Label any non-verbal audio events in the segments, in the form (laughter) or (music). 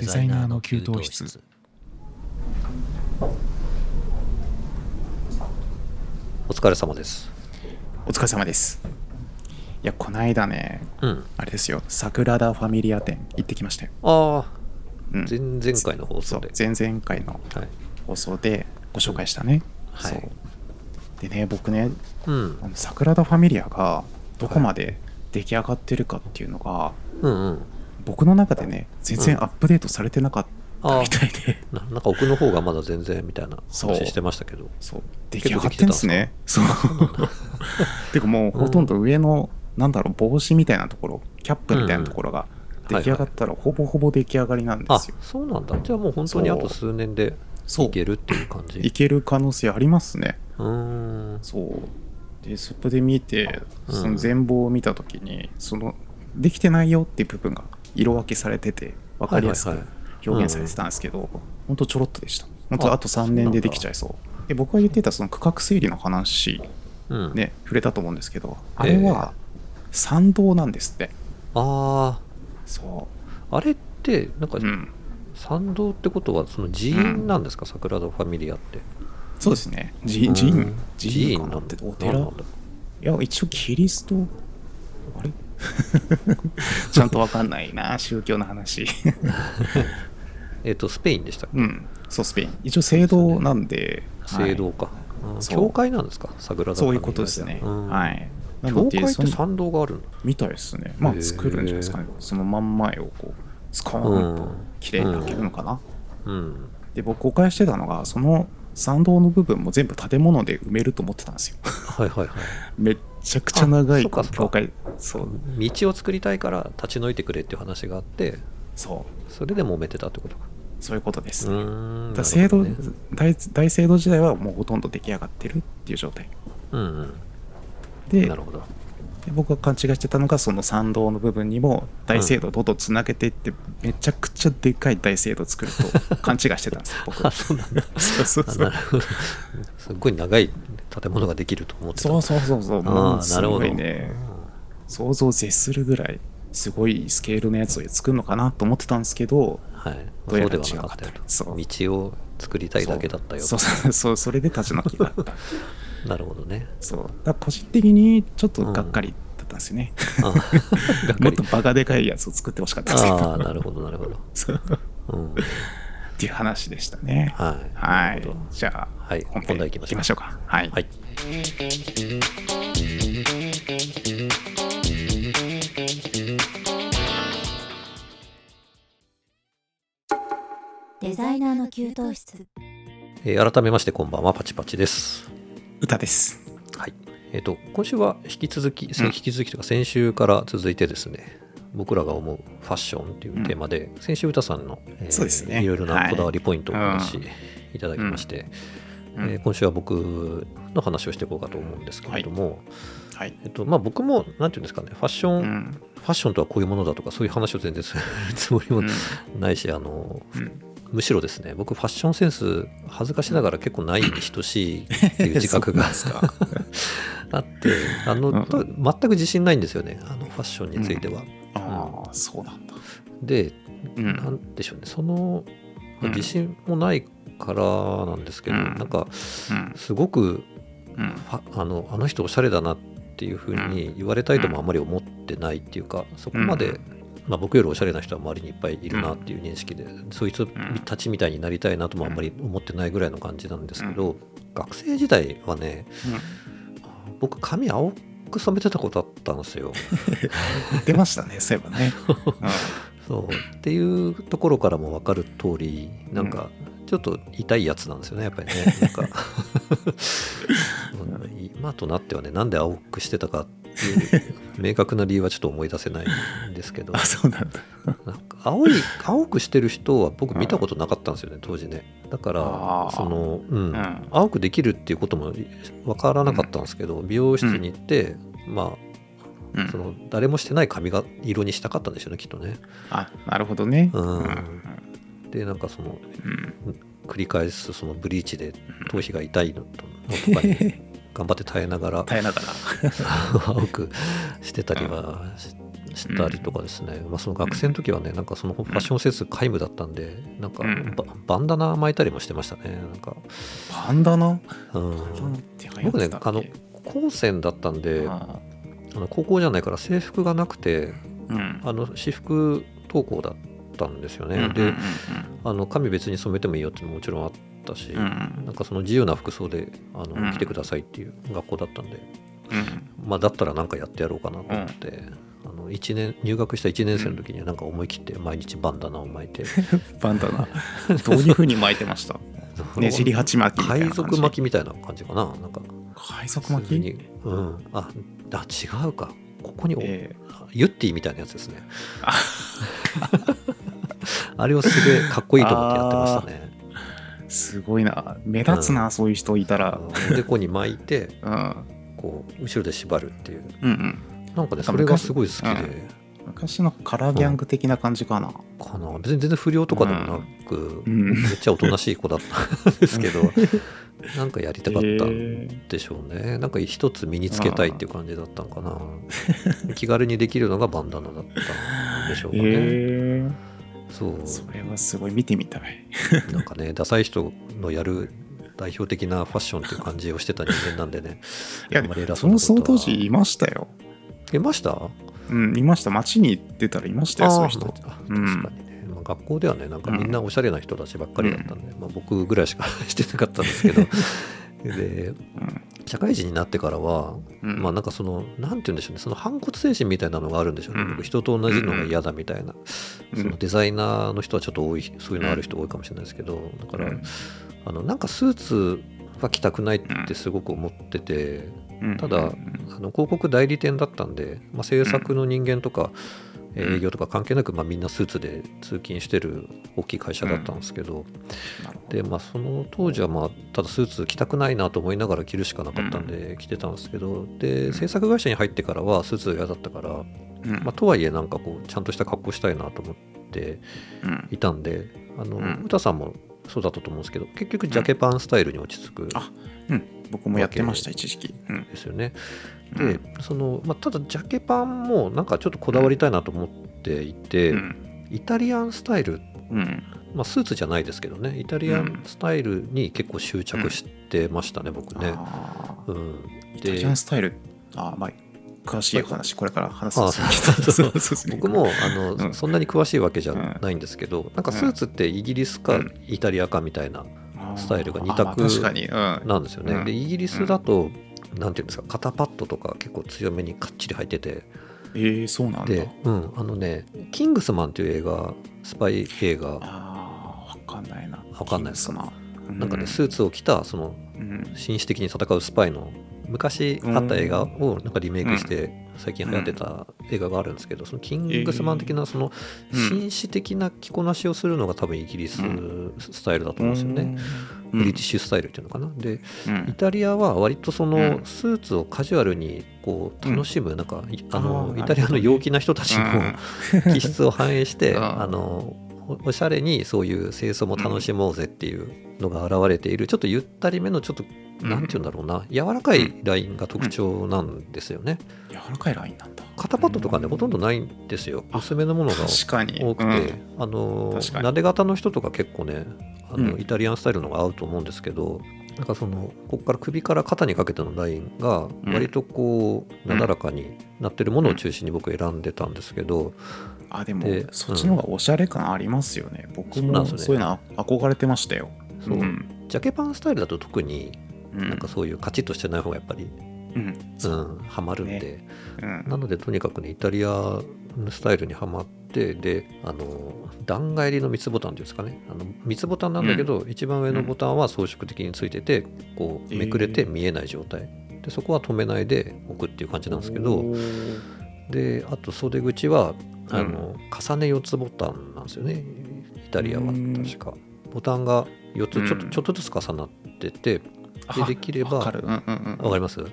デザイナーの給湯室。お疲れ様です。お疲れ様です。いやこないだねうん。あれですよ。サグラダ・ファミリア店行ってきましたよ、ああうん、前々回の放送で。前々回のはい。放送でご紹介したね、はい。そう。でね僕ねうん。あのサグラダ・ファミリアがどこまで出来上がってるかっていうのが、うんうん僕の中でね全然アップデートされてなかったみたいで、(laughs) ななんか奥の方がまだ全然みたいな話してましたけど。そう。出来上がってんですねそう。(laughs) てかもうほとんど上の、なんだろう帽子みたいなところキャップみたいなところがうん。出来上がったらほぼほぼ出来上がりなんであすよ、そうなんだ。じゃあもう本当にあと数年でいけるっていう感じ？いける可能性ありますね。うーん。そう。でそこで見てうん。その全貌を見た時に、そのできてないよっていう部分が色分けされてて分かりやすく表現されてたんですけど、ほん。とちょろっとでした。本当ああと3年でできちゃいそう。で僕が言ってたその区画整理の話うん。ね触れたと思うんですけどあえ。えれは参道なんですって、あそああれってなんか参道ってことはその寺院なんですか、サグラダ・ファミリアって。そうですね。寺うん。寺院。寺寺院かなんだてお寺？いや一応キリストあれ？(laughs) ちゃんと分かんないな宗教の話。(laughs) えっ、とスペインでしたっけ？うん。そうスペイン。一応聖堂なんで聖堂か、教会なんですか？サグラダ・そういうことですね、うん。はい。教会って参道があるみたいですね。まあ作るんじゃないですかね。その真ん前をこうスコーンと綺麗に開けるのかな、うん。で僕誤解してたのがその参道の部分も全部建物で埋めると思ってたんですよ。はいはいはい。(laughs) めっちゃくちゃ長いあそうかそうか。教会。そう。道を作りたいから立ち退いてくれっていう話があってそう。それで揉めてたってことか。そういうことです。うね、だ制度ね大大聖堂時代はもうほとんど出来上がってるっていう状態。うんでうん。なるほど。で僕が勘違いしてたのがその参道の部分にも大聖堂をどんどんつなげていって、めちゃくちゃでかい大聖堂作ると勘違いしてたんですよ僕 (laughs) あそうなんだ。そうそうあそう。なるほど。すっごい長い建物ができると思ってた。そうそうそうそう。もあうすごあなるほど。いね想像を絶するぐらいすごいスケールのやつを作るのかなと思ってたんですけどはい。どうではなかった。道を作りたいだけだったよそう。そう。そう。それで立ち退きがあった。(laughs) なるほどね。そう。だ個人的にちょっとがっかりだったんですよね、あ (laughs) がっかり。もっとバカでかいやつを作ってほしかったんですけど。ああなるほどなるほど。(laughs) そう。うんっていう話でしたね。はい。はい。じゃあ、はい。本題行きましょうか。はい、はい。デザイナーの給湯室。えー改めましてこんばんはパチパチです。歌です。はい。えっ、と今週は引き続き、引き続きというか先週から続いてですね僕らが思うファッションっていうテーマで、先週歌さんの、えーそうですね。いろいろなこだわりポイントをお話しはい。いただきまして、うん。えー今週は僕の話をしていこうかと思うんですけれども、はい。えっとまあ、僕もなんていうんですかねファッション、うん。ファッションとはこういうものだとかそういう話を全然する (laughs) つもりもうん。ないし、あのうん。むしろですね僕ファッションセンス恥ずかしながら結構ないに等しいっていう自覚が (laughs) あってあの、うん。と全く自信ないんですよねあのファッションについては。ああそうなんだ。でうん。なんでしょうね。そのうん。自信もないからなんですけど、うん。なんかうん。すごくうん。あのあの人おしゃれだなっていうふうに言われたいともあまり思ってないっていうかそこまで、うんまあ、僕よりおしゃれな人は周りにいっぱいいるなっていう認識で、そいつたちみたいになりたいなともあんまり思ってないぐらいの感じなんですけど、学生時代はね僕髪青く染めてたことあったんですよ。言ってましたねそういえばね、(laughs) そう。っていうところからも分かる通りなんかちょっと痛いやつなんですよねやっぱりね。なんか。(laughs) (laughs) うん今となってはねなんで青くしてたかっ (laughs) 明確な理由はちょっと思い出せないんですけど。あそうなんだ。青い青くしてる人は僕見たことなかったんですよね当時ね。だからその、うん。ん。青くできるっていうことも分からなかったんですけど、美容室に行って、まうん。あその誰もしてない髪が色にしたかったんでしょうねきっとね。あなるほどね。うん。うん。でなんかそのうん。繰り返すそのブリーチで頭皮が痛いのとの (laughs) とかに頑張って耐えながら耐えながら。青くしてたりはししたりとかですね、まあ、その学生の時はねなんかそのファッションセンス皆無だったんでなんかうん。ババンダナ巻いたりもしてましたね。なんか、バンダナ？うん、僕ね僕あの高専だったんでああ。の高校じゃないから制服がなくてーうん。あの私服登校だったんですよね、であの髪別に染めてもいいよってもちろんあったし、うん。うんなんかその自由な服装であの、うん。来てくださいっていう学校だったんで、うん。まあ、だったらなんかやってやろうかなと思って、あの1年入学した1年生の時にはなんか思い切って毎日バンダナを巻いて、(laughs) バンダナ？どういうふうに巻いてました？(laughs) ねじり鉢巻き海賊巻きみたいな感じかな？なんか。海賊巻き？うん。ああ違うか。ここにお、えユッティみたいなやつですね。あ (laughs) あれをすげえかっこいいと思ってやってましたね。ーすごいな。目立つな、そういう人いたら。おでこに巻いてうん。こう後ろで縛るっていう。うんうん。なんかねそれがすごい好きで、昔昔のカラーギャング的な感じかな、かな。別に全然不良とかでもなく、うん。めっちゃおとなしい子だったんですけど (laughs) なんかやりたかったんえでしょうね。なんか一つ身につけたいっていう感じだったのかな。(laughs) 気軽にできるのがバンダナだったんでしょうーかね、えそう。ーそれはすごい見てみたい。(laughs) なんかねダサい人のやる代表的なファッションっていう感じをしてた人間なんでね。いやあんまり偉そのその当時いましたよ。いました？うんいました。街に出たらいましたよそういう人確かにね、まあ、学校ではねなんかみんなおしゃれな人たちばっかりだったんで、まあ、僕ぐらいしか (laughs) してなかったんですけどで社会人になってからは、うん。まあなんかそのなんて言うんでしょうねその反骨精神みたいなのがあるんでしょうね、うん。僕人と同じのが嫌だみたいな、うん。そのデザイナーの人はちょっと多いそういうのある人多いかもしれないですけどだから、うん。あのなんかスーツは着たくないってすごく思ってて、うん。ただうん。あの広告代理店だったんで、まあ、制作の人間とか、えー営業とか関係なく、まあ、みんなスーツで通勤してる大きい会社だったんですけど、なるほど。でまあ、その当時は、まあ、ただスーツ着たくないなと思いながら着るしかなかったんで着てたんですけどで制作会社に入ってからはスーツ嫌だったから、うん。まあ、とはいえなんかこうちゃんとした格好したいなと思ってうん。いたんであの、うん。歌さんもそうだったと思うんですけど結局ジャケパンスタイルに落ち着くうん。僕もやってました一時期。うん。ですよね。でうん。そのまあ、ただジャケパンもなんかちょっとこだわりたいなと思っていて、うん。イタリアンスタイル、うん。まあ、スーツじゃないですけどねイタリアンスタイルに結構執着してましたね、僕ね。うん、イタリアンスタイルあーまあ詳しい話これから話すあんですけど。(laughs) 僕もあの、うん。そんなに詳しいわけじゃないんですけど、なんかスーツってイギリスかうん。イタリアかみたいなスタイルが二あーまあ択なんですよね。うん。でイギリスだと、なんていうんですか肩パッドとか結構強めにかっちり入ってて。えーそうなんだ。で、うん、あのね「キングスマン」っていう映画スパイ映画。あーわかんないな。わかんない。ですかかなんかねスーツを着たそのうん。紳士的に戦うスパイの昔あった映画をなんかリメイクして最近流行ってた映画があるんですけどそのキングスマン的なそのうん。紳士的な着こなしをするのが多分イギリスうスタイルだと思うんですよね。ブリティッシュスタイルっていうのかな。でうん。イタリアは割とそのうん。スーツをカジュアルにこう楽しむなんかいああのーイタリアの陽気な人たちの気質を反映して (laughs) うんあのおおしゃれにそういう清掃も楽しもうぜっていうのが現れている。ちょっとゆったりめのちょっとうん。なんて言うんだろうな。柔らかいラインが特徴なんですよね。柔らかいラインなんだ。肩パッドとかねほとんどないんですよ。薄めのものが多くて、うん。あの確かに。なで型の人とか結構ねあの、うん。イタリアンスタイルの方が合うと思うんですけどなんかそのここから首から肩にかけてのラインがうん。割とこう、なだらかになってるものを中心に僕選んでたんですけど、あでもでそっちの方がおしゃれ感ありますよね。僕もそうなんですよね。そういうの憧れてましたよ。そう。ん。ジャケパンスタイルだと特にうん。なんかそういうカチッとしてない方がやっぱり、うん。うん、ハマるんで、うん。なのでとにかくねイタリアのスタイルにはまってであの段返りの三つボタンっていうんですかね。あの三つボタンなんだけど、一番上のボタンは装飾的についててこうめくれて見えない状態、でそこは止めないで置くっていう感じなんですけど。であと袖口はあうん。の、重ね4つボタンなんですよね。イタリアはうん。確かボタンが4つちょっと,、うん。ちょっとずつ重なっててであできればわかかります、うん。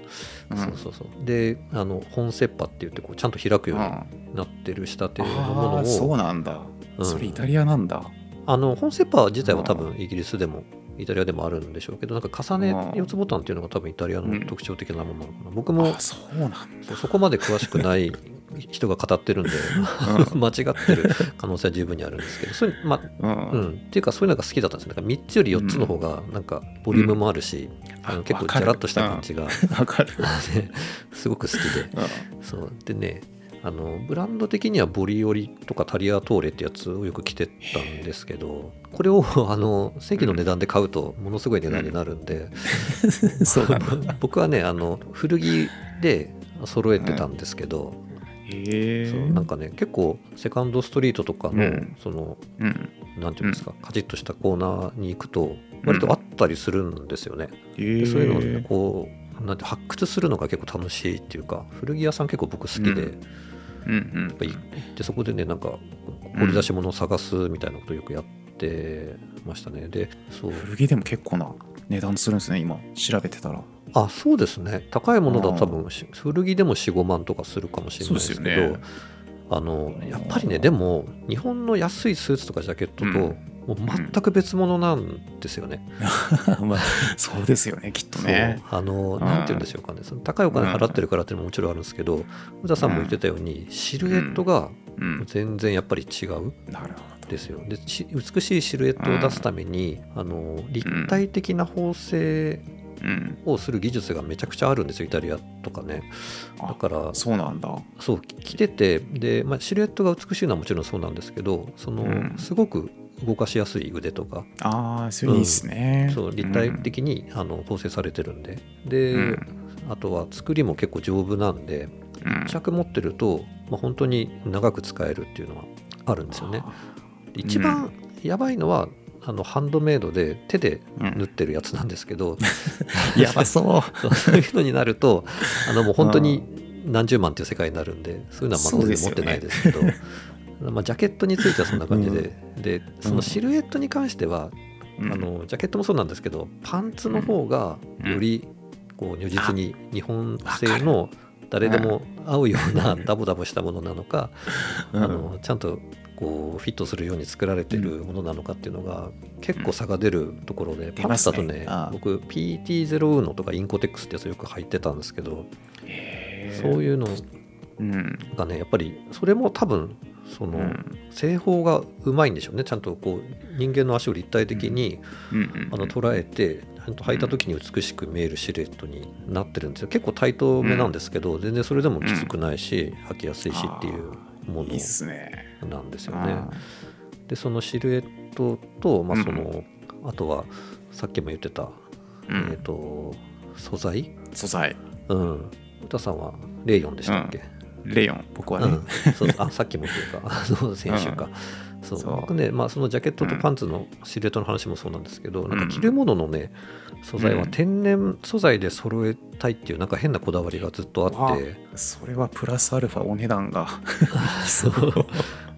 そうそうそう。であの本切羽って言ってこうちゃんと開くようにあなってる仕立てのものあーそうをなんだ。うん。それイタリアなんだ。あの本切羽自体は多分イギリスでもイタリアでもあるんでしょうけどなんか重ねあー4つボタンっていうのが多分イタリアの特徴的なものなのかな、僕もあそうなんだ。そうそこまで詳しくない人が語ってるんで (laughs) 間違ってる可能性は十分にあるんですけどそういうまううん。ん、っていうかそういうのが好きだったんですよ。なんか3つより4つの方がなんかボリュームもあるし、あのあ結構わかる。ジャラッとした感じが、(laughs) すごく好きで。そう。でねあのブランド的にはボリオリとかタリアトーレってやつをよく着てたんですけどこれを (laughs) あの正規の値段で買うとものすごい値段になるんで、そうなんだ僕はねあの古着で揃えてたんですけど、そうなんかね結構セカンドストリートとかの、うん。そのうん。なんていうんですか、カチッとしたコーナーに行くと割とあったりするんですよね。へえでそういうのをねこうなんて発掘するのが結構楽しいっていうか古着屋さん結構僕好きで、うん。やうん。そこでねなんか掘り出し物を探すみたいなことをよくやってましたね。でそう。古着でも結構な値段するんですね今。調べてたらあそうですね。高いものだと多分し古着でも45万とかするかもしれないですけどね。あのやっぱりねでも日本の安いスーツとかジャケットと、うん。もう全く別物なんですよね。(laughs) まあそうですよねきっとね。あのん。なんて言うんでしょうかね。その高いお金払ってるからっていうのももちろんあるんですけど宇田さんも言ってたようにシルエットがうん。全然やっぱり違うんなるほですよ。でし美しいシルエットを出すためにあの立体的な縫製をする技術がめちゃくちゃあるんですよイタリアとかね。あだからそうなんだ。そう着ててで、まあ、シルエットが美しいのはもちろんそうなんですけどその、うん。すごく動かしやすい腕とか。ああそれいいですね。そう立体的に、あの構成されてるんで。で、うん。あとは作りも結構丈夫なんでうん。一着持ってると、まあ、本当に長く使えるっていうのはあるんですよね。で一番やばいのは、あのハンドメイドで手でうん。縫ってるやつなんですけど、(laughs) やばそう。そうそういうのになるとあのもう本当に何十万っていう世界になるんでそういうのはまあそうですよね全然持ってないですけどまあジャケットについてはそんな感じで、でそのシルエットに関しては、うん。あのジャケットもそうなんですけどパンツの方がよりこう如実に日本製の誰でも合うような (laughs) ダボダボしたものなのか、うん。あのちゃんとこうフィットするように作られてるものなのかっていうのが結構差が出るところで、出パンますねツだとね。ああ。僕 PT0 のとかインコテックスってやつよく入ってたんですけど、そういうのうん。がねやっぱりそれも多分その、うん。製法がうまいんでしょうね。ちゃんとこう人間の足を立体的に、うん。あの捉えてちゃんと履いた時に美しく見えるシルエットになってるんですよ。結構タイトめなんですけど、全然それでもきつくないし、履きやすいしっていうものなんですよね。あでそのシルエットと、まあそのあとはさっきも言ってた、えー、と素材？素材。うん。歌さんはレイヨンでしたっけ、レヨン僕はね。うん、そうあさっきもというか先週か、そう。そう。僕ね、まあ、そのジャケットとパンツのシルエットの話もそうなんですけど、なんか着るもののね素材はうん。天然素材で揃えたいっていうなんか変なこだわりがずっとあって、それはプラスアルファお値段が。(laughs) そう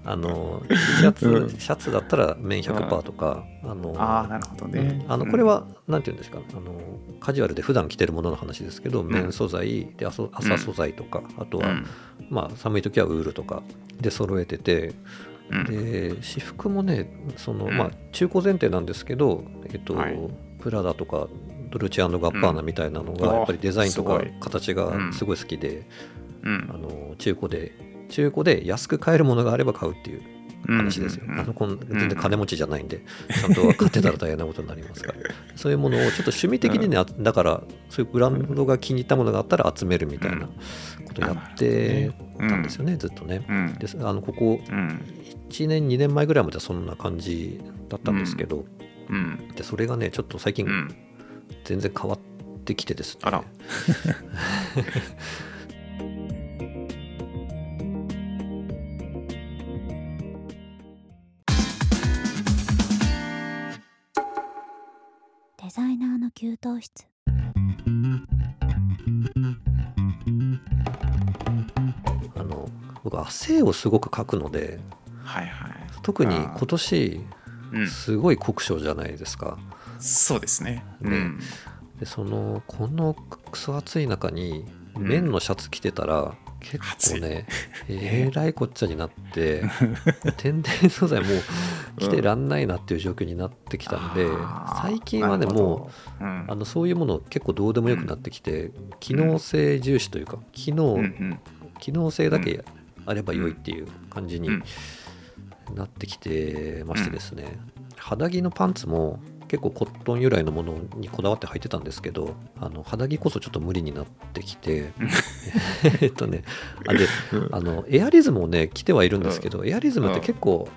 あの T (laughs) シャツ、うん。シャツだったら綿100%とか、あのああなるほどね。あのこれはなんていうんですかあのカジュアルで普段着てるものの話ですけど、綿素材で朝朝素材とか、あとは、うん。まあ、寒い時はウールとかで揃えててうん。で私服もねその、うん。まあ、中古前提なんですけど、えっとはい。プラダとかドルチアンドガッパーナみたいなのが、うんやっぱりデザインとか形がすごい好きで、うん。あの中古で中古で安く買えるものがあれば買うっていう話ですよ、全然金持ちじゃないんで、ちゃんと買ってたら大変なことになりますから。(laughs) そういうものをちょっと趣味的にね、あだからそういうブランドが気に入ったものがあったら集めるみたいなことやってたんですよね、ずっとね。うん。ですあのここうん。1年2年前ぐらいまではそんな感じだったんですけど、うん。でそれがねちょっと最近うん。全然変わってきてですね、(laughs) 給湯室。あの僕汗をすごくかくのではいはい。特に今年うん。すごい酷暑じゃないですか。そうですね。うねん。でそのこのクソ暑い中にうん。綿のシャツ着てたら、結構ねえらいこっちゃになって (laughs) 天然素材もう着てらんないなっていう状況になってきたんで、あー最近はねもう、うん。うあのそういうもの結構どうでもよくなってきて、機能性重視というか機能、うんうん。機能性だけあれば良いっていう感じにうん。なってきてましてですね、肌着のパンツも結構コットン由来のものにこだわって履いてたんですけどあの肌着こそちょっと無理になってきて (laughs) えっとねあであのエアリズムをね着てはいるんですけど、エアリズムって結構、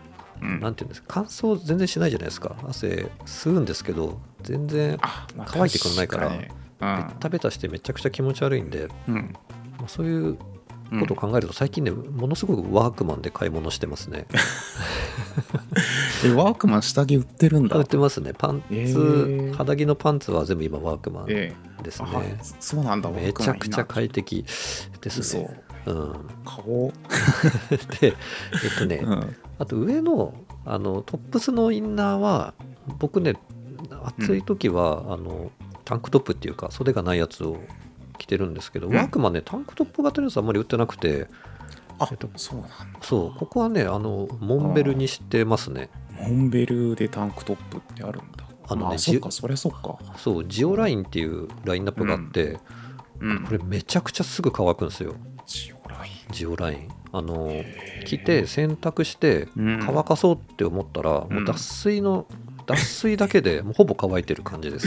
うん。なんていうんですか乾燥全然しないじゃないですか。汗吸うんですけど全然乾いてくんないから確ベッタベタしてめちゃくちゃ気持ち悪いんで、にうん。まあそういううんことを考えると最近ねものすごくワークマンで買い物してますね。(laughs) えワークマン下着売ってるんだ。売ってますね。パンツ、えー。肌着のパンツは全部今ワークマンえですね、えあそうなんだ。めちゃくちゃい快適ですねうん、顔。(laughs) でえっとね、うん。あと上のあのトップスのインナーは僕ね暑い時は、あのタンクトップっていうか袖がないやつを着てるんですけど、うん。ワークマンねタンクトップ型のやつあんまり売ってなくてあえっとそうなんだ。そうここはねあのモンベルにしてますね。モンベルでタンクトップってあるんだ。あのねまあそっじかそりゃそっか。そうジオラインっていうラインナップがあって、うん。これめちゃくちゃすぐ乾くんですよジオライジオライン？あのン着て洗濯してうん。乾かそうって思ったら、もう脱水の脱水だけで (laughs) もうほぼ乾いてる感じです。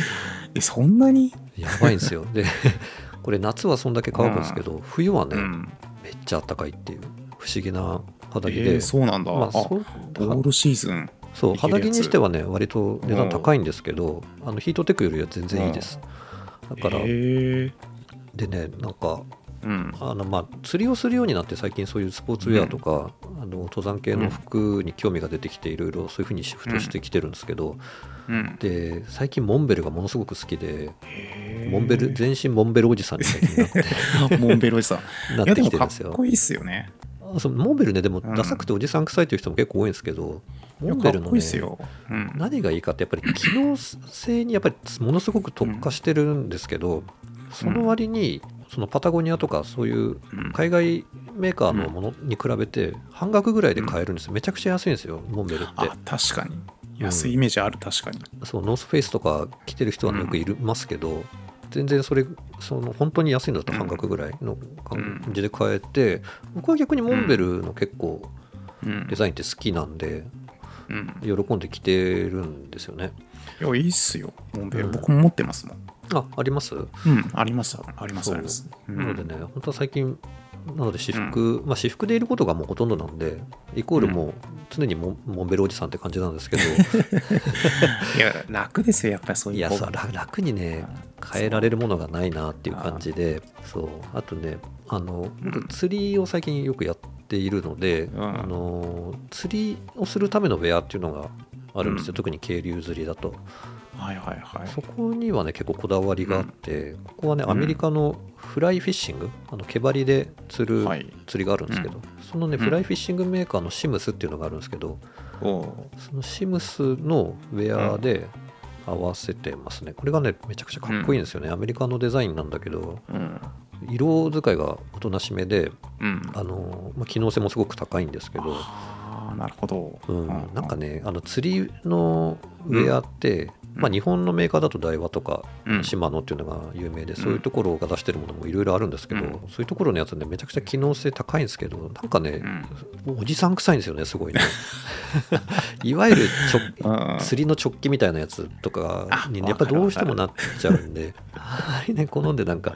えそんなに？やばいんですよ。で (laughs) これ夏はそんだけ乾くんですけど、冬はね、うん。めっちゃ暖かいっていう不思議な肌着えで、ーそうなんだ。あまあ、そうオールシーズン。そう肌着にしてはね割と値段高いんですけどあのヒートテックよりは全然いいです。だから、へえでねなんかうん。あのまあ釣りをするようになって最近そういうスポーツウェアとか、あの登山系の服に興味が出てきていろいろそういうふうにシフトしてきてるんですけど、うん。で最近モンベルがものすごく好きでモンベル全身モンベルおじさんに最近なって。(laughs) モンベルおじさん。(laughs) なってきてるんですよ。こいいっすよね。あそうモンベルねでもうん。ダサくておじさん臭いという人も結構多いんですけど、いやモンベルのねうん。何がいいかってやっぱり機能性にやっぱりものすごく特化してるんですけど、その割にそのパタゴニアとかそういううん。海外メーカーのものに比べて半額ぐらいで買えるんですよ。めちゃくちゃ安いんですよモンベルって。あ確かに。安いイメージある確かに。そうノースフェイスとか着てる人はよくいるますけど、全然それその本当に安いんだったら半額ぐらいの感じで買えて、僕は逆にモンベルの結構うん。デザインって好きなんでうん。喜んで着てるんですよね。いやいいっすよモンベル。うん。僕も持ってますもんああります？うんあります。ありますあります。うん。なのでね、本当は最近、なので私服、まあ私服でいることがもうほとんどなんで、イコールもう常にモモンベルおじさんって感じなんですけど、(laughs) いや楽ですよやっぱりそういや、いう方が。そう楽楽にね、変えられるものがないなっていう感じで、そう、あとね、あの、僕釣りを最近よくやっているので、ん。あの、釣りをするためのウェアっていうのがあるんですよ、うん。特に渓流釣りだと。はいはいはい。そこにはね結構こだわりがあって、ここはねうん。アメリカのフライフィッシング、あの毛針で釣るはい釣りがあるんですけど、そのねうん。フライフィッシングメーカーのシムスっていうのがあるんですけど、おうそのシムスのウェアで合わせてますね。これがねめちゃくちゃかっこいいんですよね、アメリカのデザインなんだけどうん。色使いがおとなしめでうん。あの、まあ、機能性もすごく高いんですけど、なるほど。うん、なんかねあの釣りのウェアって、まあ、日本のメーカーだとダイワとかうん。シマノっていうのが有名で、そういうところが出してるものもいろいろあるんですけど、うん。そういうところのやつねめちゃくちゃ機能性高いんですけどなんかねう、ん。おじさん臭いんですよねすごいね。(laughs) いわゆる釣りの直帰みたいなやつとかにねあやっぱどうしてもなっちゃうんで (laughs) あまりね好んでなんか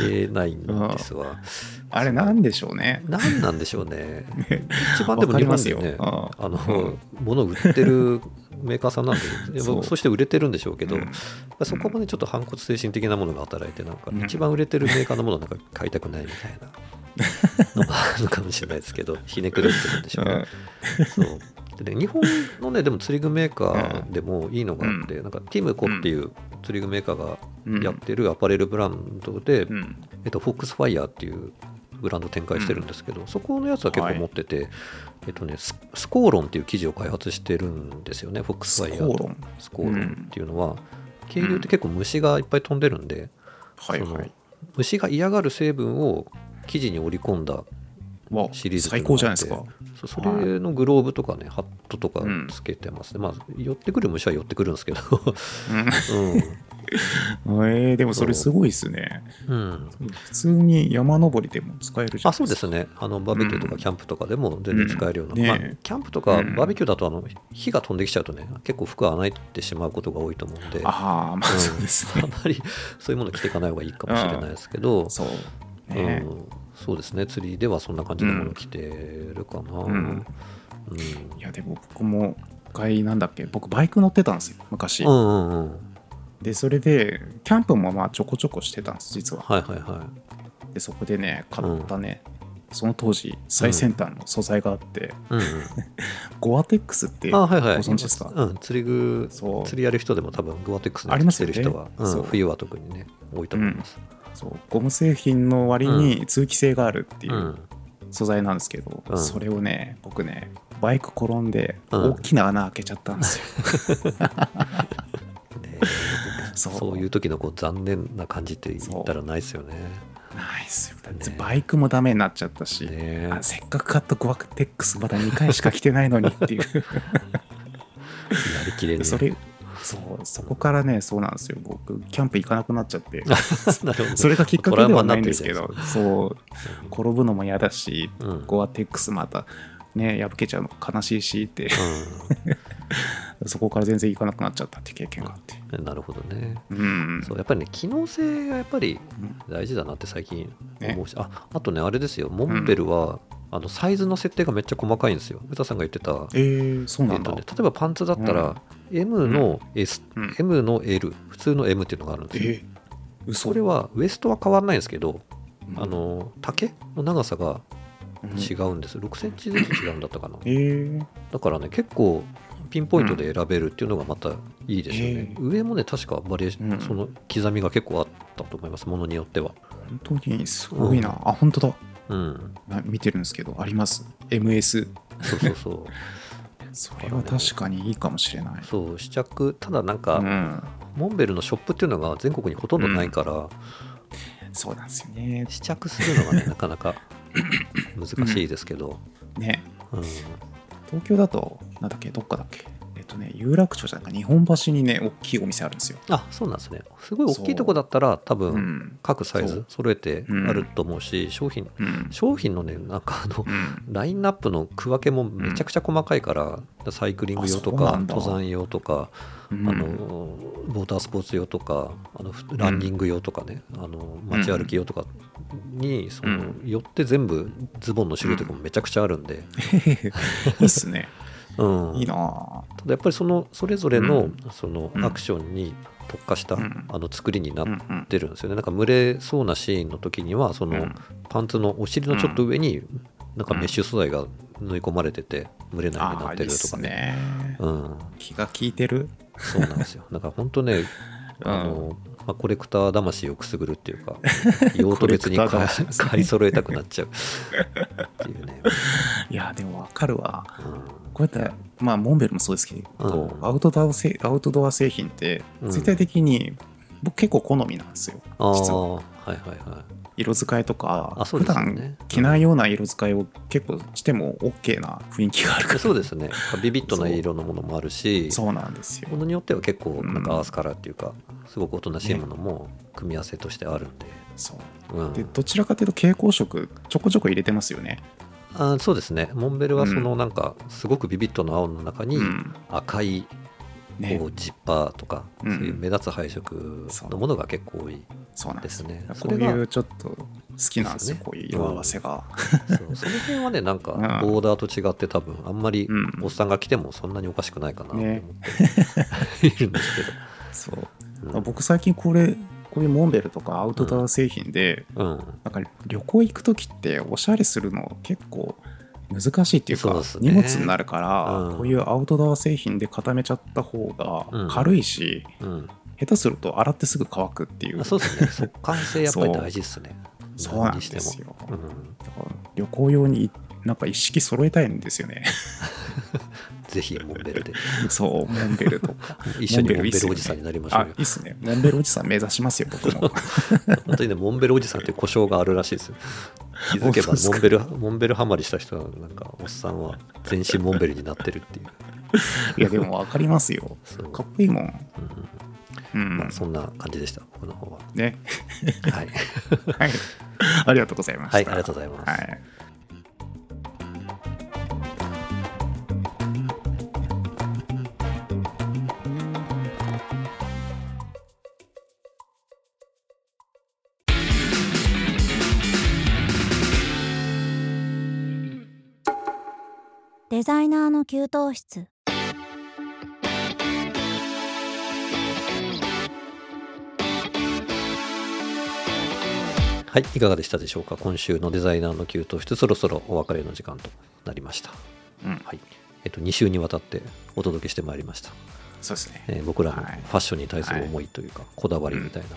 着れないんですわあれなんでしょうね。何なんでしょう (laughs) ね。一番でも日本でねあの、うん。物を売ってるメーカーさんなんで (laughs) そう。そして売れてるんでしょうけど、そこもねちょっと反骨精神的なものが働いてなんかうん。一番売れてるメーカーのものなんか買いたくないみたいなのがあるのかもしれないですけど (laughs) ひねくれてるんでしょうね。そう。でね日本のねでも釣り具メーカーでもいいのがあって、なんかティムコっていう釣り具メーカーがうん。やってるアパレルブランドで、うん。えっと、フォックスファイヤーっていうブランド展開してるんですけど、そこのやつは結構持ってて、えっとね、ススコーロンっていう生地を開発してるんですよね、フォックスファイヤーとスコーロンっていうのは、渓流って結構虫がいっぱい飛んでるんで、そのはい。はい虫が嫌がる成分を生地に織り込んだわシリーズ最高じゃないですか。それのグローブとかねハットとかつけてます。ね、まあ寄ってくる虫は寄ってくるんですけど。うん (laughs) (laughs) えー、でもそれすごいですね。うん、うん、普通に山登りでも使えるじゃん。あそうですね。あのバーベキューとかキャンプとかでも全然使えるような、うん。ねまあ、キャンプとかうん。バーベキューだとあの火が飛んできちゃうとね結構服が穴開いてしまうことが多いと思うんで。ああまあうん。そうですあね、(laughs) まりそういうもの着ていかない方がいいかもしれないですけど、そううね、ん、そうですね。釣りではそんな感じのもの着てるかな、うん。ん。いやでも僕も一回なんだっけ僕バイク乗ってたんですよ昔、うんうんうんでそれでキャンプもまあちょこちょこしてたんです実は。はいはいはでそこでね買ったね、その当時最先端の素材があって、い、うんうん、(laughs) ゴアテックスってあはいはい。ご存知ですか？うん、釣り具そう。釣りやる人でも多分グアテックスのありますよね。る人は、うんそう。冬は特にね多いと思います、そう。ゴム製品の割に通気性があるっていううん。素材なんですけど、うん。それをね僕ねバイク転んでうん。大きな穴開けちゃったんですよ、ね (laughs) (laughs) そう。いう時のこう残念な感じって言ったらないですよね。ないっすよ。ね。バイクもダメになっちゃったし、ね。あせっかく買ったゴアテックスまだ2回しか着てないのにっていう。(laughs) やりきれねそれそうそこからねそうなんですよ。僕キャンプ行かなくなっちゃって。(laughs) それがきっかけではないんですけどそう。転ぶのも嫌だし、うん。ゴアテックスまたね破けちゃうの悲しいしって (laughs) そこから全然行かなくなっちゃったっていう経験があって。うん、なるほどね。うん。そうやっぱりね機能性がやっぱりうん。大事だなって最近ね。思うし、ああとねあれですよ。モンベルは、あのサイズの設定がめっちゃ細かいんですよ。歌さんが言ってた、えー、そうなんだ、えっとね、例えばパンツだったら、M の S、うん。M の L 普通の M っていうのがあるんですよ、えー、嘘。それはウエストは変わらないんですけど、うん。あの丈の長さがうん。違うんです、6センチずつ違うんだったかな。えー、だからね結構ピンポイントで選べるっていうのがまたいいですよね、へ上もね確かバリエーション、うん。その刻みが結構あったと思いますものによっては。本当にすごいな、あ本当だ。うん。な見てるんですけどあります？MS そうそうそう。(laughs) それは確かにいいかもしれない。そう試着。ただなんか、うん。モンベルのショップっていうのが全国にほとんどないから、そうなんですよね。試着するのがねなかなか難しいですけど、(laughs) ね。うん東京だとなんだっけどっかだっけ？えっとね有楽町じゃなくて日本橋にね大きいお店あるんですよ。あそうなんですね。すごい大きいとこだったら多う。分ん。各サイズ揃えてうん。あると思うし、商品うん。商品のねなんかあのうん。ラインナップの区分けもめちゃくちゃ細かいから、サイクリング用とかあそうなんだ。登山用とか、うん。あのモータースポーツ用とかあのランニング用とかね、あの街歩き用とかにその、うん。よって全部ズボンの種類とかもめちゃくちゃあるんで、(laughs) いいっすね。うん。いいなぁただやっぱりそのそれぞれの,、うん。そのうん。アクションに特化した、うん。あの作りになってるんですよね。なんか蒸れそうなシーンの時にはその、うん。パンツのお尻のちょっと上に、なんかメッシュ素材が縫い込まれてて蒸れないようになってるとかね。ね。うん、気が利いてる。そうなんですよ。だから本当ね (laughs) あの、まあ、コレクター魂をくすぐるっていうか (laughs) 用途別に買い揃えたくなっちゃう。っていうね、(laughs) いやでもわかるわ。うん。こうやってまあモンベルもそうですけど、うん。アウトドア製アウトドア製品ってうん。全体的に僕結構好みなんですよ、実は。はいはいはい色使いとか、あそうね。段着ないような色使いを結構しても OK な雰囲気があるから。そうですね。ビビッドな色のものもあるしそうなんですよ。ものによっては結構うん。なんかアースカラーっていうかすごくおとなしいものも組み合わせとしてあるんで、そう。うん。でどちらかというと蛍光色ちょこちょこ入れてますよね。あそうですね。モンベルはそのなんかすごくビビッドな青の中にうん。赤いね。こうジッパーとかうん。そういう目立つ配色のものが結構多いそうなんでですすねこそうれがいうちょっと好きなんですよね。こういう色合わせが、そう。その辺はねなんか (laughs) うん。ボーダーと違って多分あんまりうん。おっさんが来てもそんなにおかしくないかなと思っね。ているんですけ (laughs) そう。ど、うん。僕最近これこういうモンベルとかアウトドア製品で、うん、なんか旅行行く時っておしゃれするの結構難しいっていうかね。荷物になるから、うん。こういうアウトドア製品で固めちゃった方うん。が軽いし、うん、下手すると洗ってすぐ乾くっていう。あそうですね。速乾性やっぱり大事ですね。そう。なんですよ、うん。だから旅行用になんか一式揃えたいんですよねぜひモンベルで (laughs) そう、モンベルとか。一緒にモンベルおじさんになりましょあ、うよいいっすね。モンベルおじさん目指しますよ、僕も。(laughs) 本当にねモンベルおじさんって故障があるらしいですよ気づけばモンベルモンベルハマりした人はなんかおっさんは全身モンベルになってるっていう、いや、でも分かりますよ。かっこいいもん。うん。まあ、そんな感じでした僕の方はね。はい、(laughs) はい。ありがとうございました。はい、ありがとうございます、はい。デザイナーの給湯室。はい、いかがでしたでしょうか？今週のデザイナーの給湯室そろそろお別れの時間となりました、うん。はい。えっと、2週にわたってお届けしてまいりました、そうですね。えー僕らのフはい。ァッションに対する思いというか、こだわりみたいなも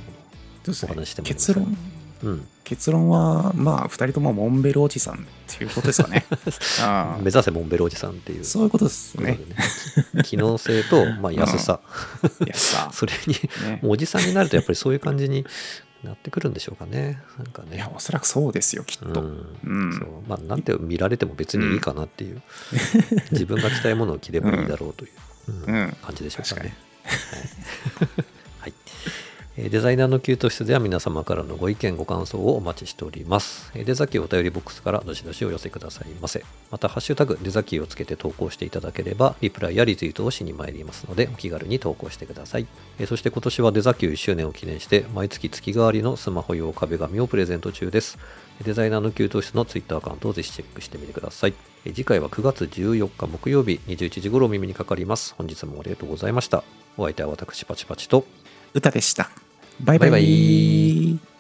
そうですね。お話ししてもらいました結論、のを、結論は、まあ、二人ともモンベルおじさんっていうことですかね。(laughs) 目指せモンベルおじさんっていう。あそういうことですね。ね、機能性と、まあ、安さ、いやさ、(laughs) それに、ね。おじさんになるとやっぱりそういう感じになってくるんでしょうかね。なんかね。いや、おそらくそうですよ、きっと。うん。うん。そう。まあ、なんて見られても別にいいかなっていう、自分が着たいものを着ればいいだろうという、うんうん。感じでしょうかね。確はいデザイナーの給湯室では皆様からのご意見ご感想をお待ちしております。デザキーお便りボックスからどしどしお寄せくださいませ。また、ハッシュタグデザキーをつけて投稿していただければ、リプライやリツイートをしに参りますので、お気軽に投稿してください。そして今年はデザキー1周年を記念して、毎月月替わりのスマホ用壁紙をプレゼント中です。デザイナーの給湯室のツイッターアカウントをぜひチェックしてみてください。次回は9月14日木曜日21時頃お耳にかかります。本日もありがとうございました。お相手は私パチパチと、歌でした。バイバイ。バイバイ